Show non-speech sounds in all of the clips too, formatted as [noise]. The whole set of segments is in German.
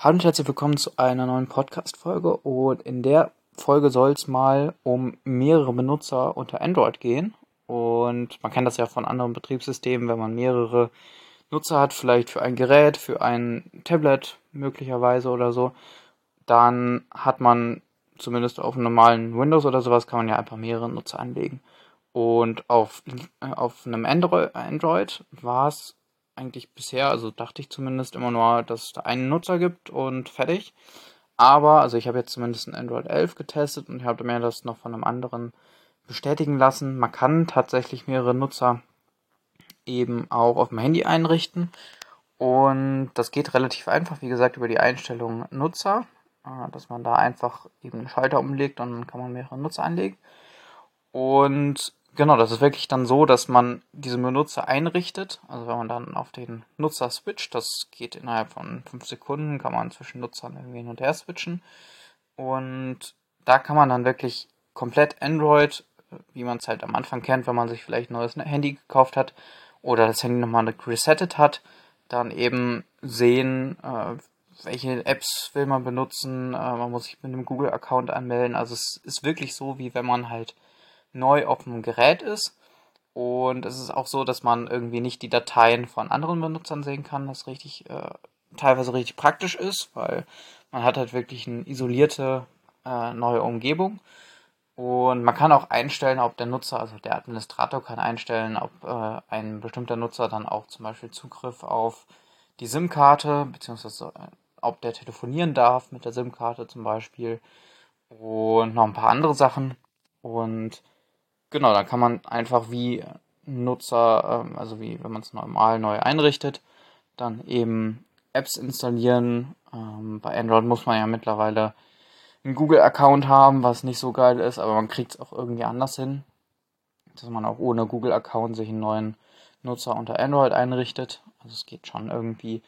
Hallo und herzlich willkommen zu einer neuen Podcast-Folge und in der Folge soll es mal um mehrere Benutzer unter Android gehen und man kennt das ja von anderen Betriebssystemen, wenn man mehrere Nutzer hat, vielleicht für ein Gerät, für ein Tablet möglicherweise oder so, dann hat man zumindest auf einem normalen Windows oder sowas kann man ja einfach mehrere Nutzer anlegen. Und auf, äh, auf einem Android, Android war es eigentlich bisher, also dachte ich zumindest immer nur, dass es da einen Nutzer gibt und fertig. Aber, also ich habe jetzt zumindest ein Android 11 getestet und habe mir das noch von einem anderen bestätigen lassen. Man kann tatsächlich mehrere Nutzer eben auch auf dem Handy einrichten. Und das geht relativ einfach, wie gesagt, über die Einstellung Nutzer, äh, dass man da einfach eben einen Schalter umlegt und dann kann man mehrere Nutzer anlegen. Und Genau, das ist wirklich dann so, dass man diese Benutzer einrichtet. Also wenn man dann auf den Nutzer switcht, das geht innerhalb von fünf Sekunden, kann man zwischen Nutzern irgendwie hin und her switchen. Und da kann man dann wirklich komplett Android, wie man es halt am Anfang kennt, wenn man sich vielleicht ein neues Handy gekauft hat oder das Handy nochmal resettet hat, dann eben sehen, äh, welche Apps will man benutzen. Äh, man muss sich mit einem Google-Account anmelden. Also es ist wirklich so, wie wenn man halt neu auf dem Gerät ist. Und es ist auch so, dass man irgendwie nicht die Dateien von anderen Benutzern sehen kann, was richtig äh, teilweise richtig praktisch ist, weil man hat halt wirklich eine isolierte äh, neue Umgebung. Und man kann auch einstellen, ob der Nutzer, also der Administrator kann einstellen, ob äh, ein bestimmter Nutzer dann auch zum Beispiel Zugriff auf die SIM-Karte, beziehungsweise äh, ob der telefonieren darf mit der SIM-Karte zum Beispiel und noch ein paar andere Sachen. Und Genau, da kann man einfach wie Nutzer, ähm, also wie wenn man es normal neu einrichtet, dann eben Apps installieren. Ähm, bei Android muss man ja mittlerweile einen Google-Account haben, was nicht so geil ist, aber man kriegt es auch irgendwie anders hin, dass man auch ohne Google-Account sich einen neuen Nutzer unter Android einrichtet. Also es geht schon irgendwie.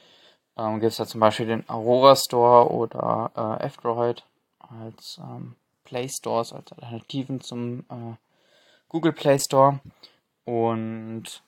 Ähm, Gibt es da zum Beispiel den Aurora Store oder äh, F-Droid als ähm, Play Stores, als Alternativen zum äh, Google Play Store. Und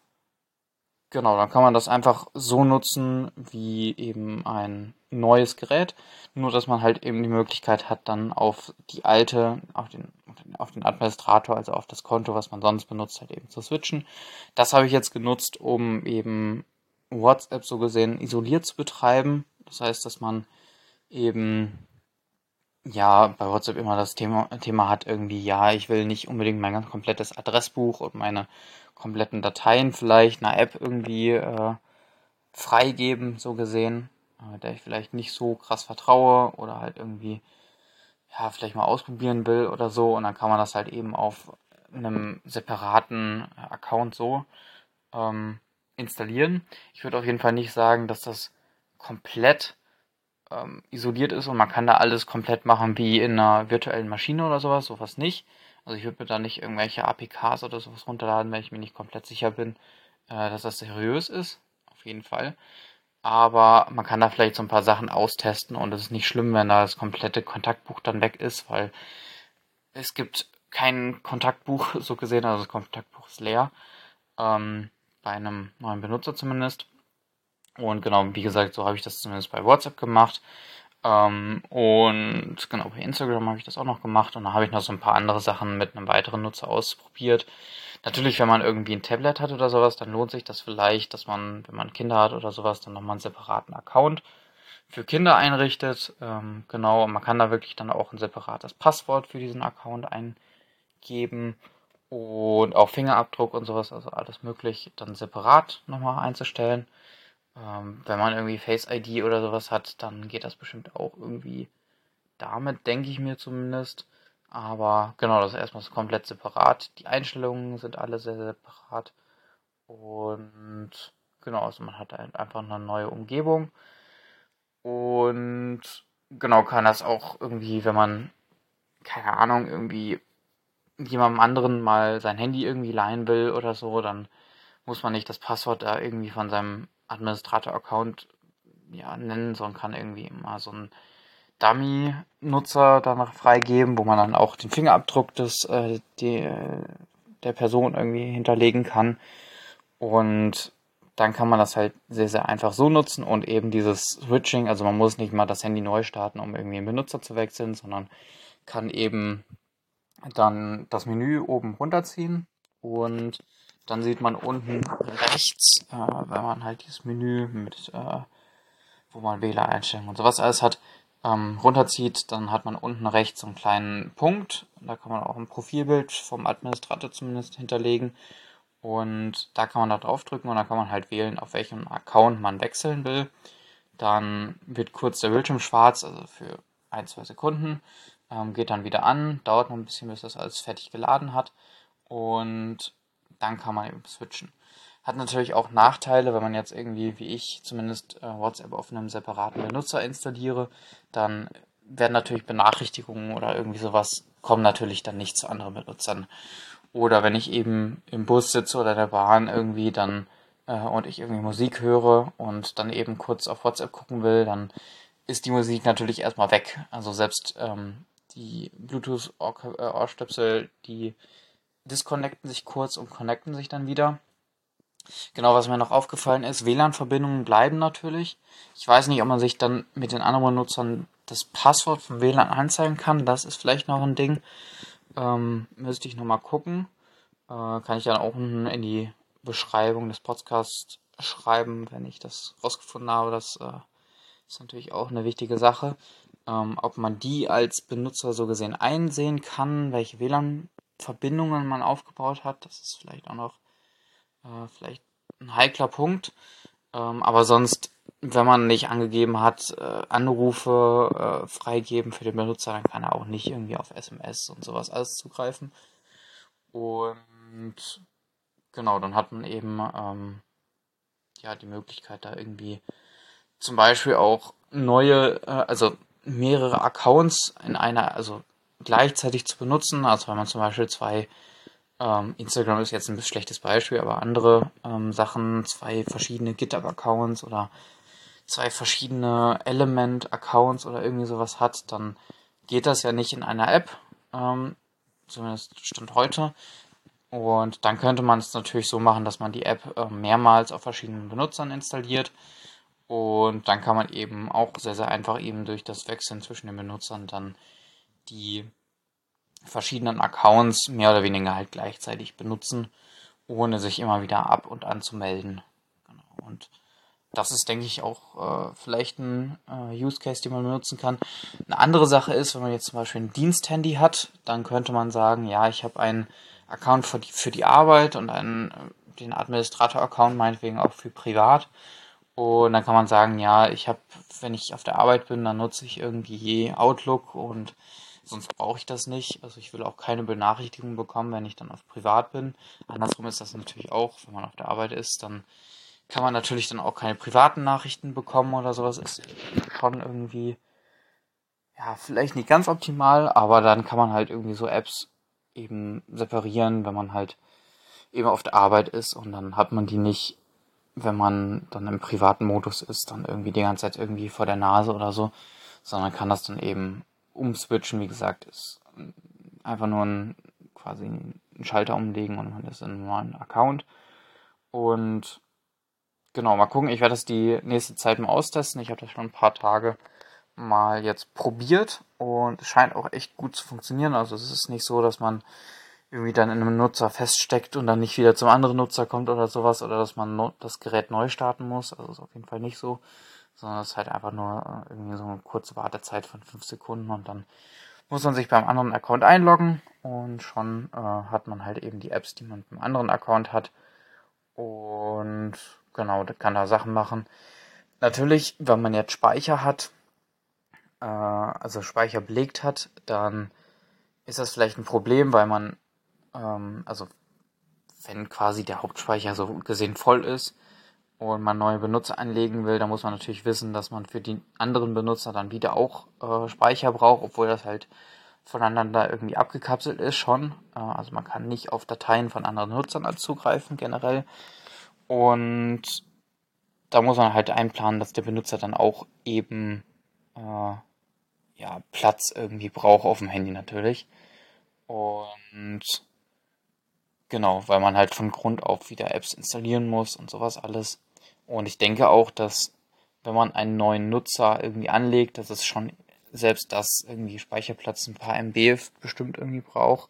genau, dann kann man das einfach so nutzen wie eben ein neues Gerät. Nur, dass man halt eben die Möglichkeit hat, dann auf die alte, auf den, auf den Administrator, also auf das Konto, was man sonst benutzt, halt eben zu switchen. Das habe ich jetzt genutzt, um eben WhatsApp so gesehen isoliert zu betreiben. Das heißt, dass man eben ja, bei WhatsApp immer das Thema, Thema hat irgendwie, ja, ich will nicht unbedingt mein ganz komplettes Adressbuch und meine kompletten Dateien vielleicht einer App irgendwie äh, freigeben, so gesehen, äh, der ich vielleicht nicht so krass vertraue oder halt irgendwie, ja, vielleicht mal ausprobieren will oder so. Und dann kann man das halt eben auf einem separaten Account so ähm, installieren. Ich würde auf jeden Fall nicht sagen, dass das komplett ähm, isoliert ist und man kann da alles komplett machen wie in einer virtuellen Maschine oder sowas, sowas nicht. Also ich würde mir da nicht irgendwelche APKs oder sowas runterladen, wenn ich mir nicht komplett sicher bin, äh, dass das seriös ist. Auf jeden Fall. Aber man kann da vielleicht so ein paar Sachen austesten und es ist nicht schlimm, wenn da das komplette Kontaktbuch dann weg ist, weil es gibt kein Kontaktbuch [laughs] so gesehen, also das Kontaktbuch ist leer. Ähm, bei einem neuen Benutzer zumindest. Und genau, wie gesagt, so habe ich das zumindest bei WhatsApp gemacht. Ähm, und genau, bei Instagram habe ich das auch noch gemacht. Und dann habe ich noch so ein paar andere Sachen mit einem weiteren Nutzer ausprobiert. Natürlich, wenn man irgendwie ein Tablet hat oder sowas, dann lohnt sich das vielleicht, dass man, wenn man Kinder hat oder sowas, dann nochmal einen separaten Account für Kinder einrichtet. Ähm, genau, und man kann da wirklich dann auch ein separates Passwort für diesen Account eingeben und auch Fingerabdruck und sowas, also alles möglich, dann separat nochmal einzustellen. Ähm, wenn man irgendwie Face ID oder sowas hat, dann geht das bestimmt auch irgendwie damit, denke ich mir zumindest. Aber genau, das ist erstmal komplett separat. Die Einstellungen sind alle sehr, sehr separat. Und genau, also man hat einfach eine neue Umgebung. Und genau kann das auch irgendwie, wenn man, keine Ahnung, irgendwie jemandem anderen mal sein Handy irgendwie leihen will oder so, dann muss man nicht das Passwort da irgendwie von seinem Administrator-Account ja, nennen, sondern kann irgendwie mal so einen Dummy-Nutzer danach freigeben, wo man dann auch den Fingerabdruck des, äh, die, der Person irgendwie hinterlegen kann. Und dann kann man das halt sehr, sehr einfach so nutzen und eben dieses Switching, also man muss nicht mal das Handy neu starten, um irgendwie einen Benutzer zu wechseln, sondern kann eben dann das Menü oben runterziehen und dann sieht man unten rechts, äh, wenn man halt dieses Menü mit, äh, wo man WLAN-Einstellungen und sowas alles hat, ähm, runterzieht, dann hat man unten rechts so einen kleinen Punkt. Da kann man auch ein Profilbild vom Administrator zumindest hinterlegen. Und da kann man da draufdrücken und dann kann man halt wählen, auf welchem Account man wechseln will. Dann wird kurz der Bildschirm schwarz, also für ein, zwei Sekunden. Ähm, geht dann wieder an, dauert noch ein bisschen, bis das alles fertig geladen hat. Und dann kann man eben switchen. Hat natürlich auch Nachteile, wenn man jetzt irgendwie, wie ich zumindest, äh, WhatsApp auf einem separaten Benutzer installiere, dann werden natürlich Benachrichtigungen oder irgendwie sowas kommen natürlich dann nicht zu anderen Benutzern. Oder wenn ich eben im Bus sitze oder in der Bahn irgendwie dann äh, und ich irgendwie Musik höre und dann eben kurz auf WhatsApp gucken will, dann ist die Musik natürlich erstmal weg. Also selbst ähm, die Bluetooth-Ohrstöpsel, die disconnecten sich kurz und connecten sich dann wieder. Genau, was mir noch aufgefallen ist, WLAN-Verbindungen bleiben natürlich. Ich weiß nicht, ob man sich dann mit den anderen Nutzern das Passwort vom WLAN anzeigen kann. Das ist vielleicht noch ein Ding. Ähm, müsste ich nochmal gucken. Äh, kann ich dann auch in die Beschreibung des Podcasts schreiben, wenn ich das rausgefunden habe. Das äh, ist natürlich auch eine wichtige Sache. Ähm, ob man die als Benutzer so gesehen einsehen kann, welche WLAN-Verbindungen man aufgebaut hat. Das ist vielleicht auch noch äh, vielleicht ein heikler Punkt. Ähm, aber sonst, wenn man nicht angegeben hat, äh, Anrufe äh, freigeben für den Benutzer, dann kann er auch nicht irgendwie auf SMS und sowas alles zugreifen. Und genau, dann hat man eben ähm, ja die Möglichkeit, da irgendwie zum Beispiel auch neue, äh, also mehrere Accounts in einer, also gleichzeitig zu benutzen. Also wenn man zum Beispiel zwei ähm, Instagram ist jetzt ein schlechtes Beispiel, aber andere ähm, Sachen, zwei verschiedene GitHub-Accounts oder zwei verschiedene Element-Accounts oder irgendwie sowas hat, dann geht das ja nicht in einer App, ähm, zumindest Stand heute. Und dann könnte man es natürlich so machen, dass man die App äh, mehrmals auf verschiedenen Benutzern installiert. Und dann kann man eben auch sehr, sehr einfach eben durch das Wechseln zwischen den Benutzern dann die verschiedenen Accounts mehr oder weniger halt gleichzeitig benutzen, ohne sich immer wieder ab und an zu melden. Genau. Und das ist, denke ich, auch äh, vielleicht ein äh, Use Case, den man benutzen kann. Eine andere Sache ist, wenn man jetzt zum Beispiel ein Diensthandy hat, dann könnte man sagen, ja, ich habe einen Account für die, für die Arbeit und einen, äh, den Administrator-Account meinetwegen auch für privat. Und dann kann man sagen, ja, ich habe, wenn ich auf der Arbeit bin, dann nutze ich irgendwie Outlook und sonst brauche ich das nicht. Also ich will auch keine Benachrichtigung bekommen, wenn ich dann auf privat bin. Andersrum ist das natürlich auch, wenn man auf der Arbeit ist, dann kann man natürlich dann auch keine privaten Nachrichten bekommen oder sowas. Ist schon irgendwie, ja, vielleicht nicht ganz optimal, aber dann kann man halt irgendwie so Apps eben separieren, wenn man halt eben auf der Arbeit ist und dann hat man die nicht, wenn man dann im privaten Modus ist, dann irgendwie die ganze Zeit irgendwie vor der Nase oder so, sondern kann das dann eben umswitchen, wie gesagt, ist einfach nur ein, quasi einen Schalter umlegen und man ist in einem normalen Account. Und genau, mal gucken. Ich werde das die nächste Zeit mal austesten. Ich habe das schon ein paar Tage mal jetzt probiert und es scheint auch echt gut zu funktionieren. Also es ist nicht so, dass man irgendwie dann in einem Nutzer feststeckt und dann nicht wieder zum anderen Nutzer kommt oder sowas oder dass man das Gerät neu starten muss. Also ist auf jeden Fall nicht so sondern es ist halt einfach nur äh, irgendwie so eine kurze Wartezeit von fünf Sekunden und dann muss man sich beim anderen Account einloggen und schon äh, hat man halt eben die Apps, die man beim anderen Account hat und genau, kann da Sachen machen. Natürlich, wenn man jetzt Speicher hat, äh, also Speicher belegt hat, dann ist das vielleicht ein Problem, weil man, ähm, also wenn quasi der Hauptspeicher so gesehen voll ist, und man neue Benutzer anlegen will, dann muss man natürlich wissen, dass man für die anderen Benutzer dann wieder auch äh, Speicher braucht, obwohl das halt voneinander irgendwie abgekapselt ist schon. Äh, also man kann nicht auf Dateien von anderen Nutzern zugreifen generell. Und da muss man halt einplanen, dass der Benutzer dann auch eben äh, ja, Platz irgendwie braucht auf dem Handy natürlich. Und genau, weil man halt von Grund auf wieder Apps installieren muss und sowas alles. Und ich denke auch, dass wenn man einen neuen Nutzer irgendwie anlegt, dass es schon selbst das irgendwie Speicherplatz ein paar MB bestimmt irgendwie braucht.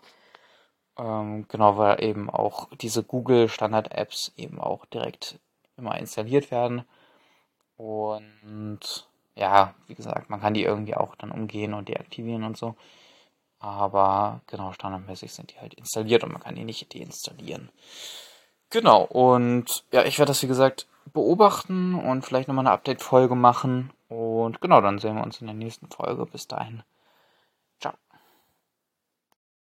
Ähm, genau, weil eben auch diese Google Standard Apps eben auch direkt immer installiert werden. Und ja, wie gesagt, man kann die irgendwie auch dann umgehen und deaktivieren und so. Aber genau, standardmäßig sind die halt installiert und man kann die nicht deinstallieren. Genau, und ja, ich werde das wie gesagt beobachten und vielleicht nochmal eine Update-Folge machen. Und genau, dann sehen wir uns in der nächsten Folge. Bis dahin.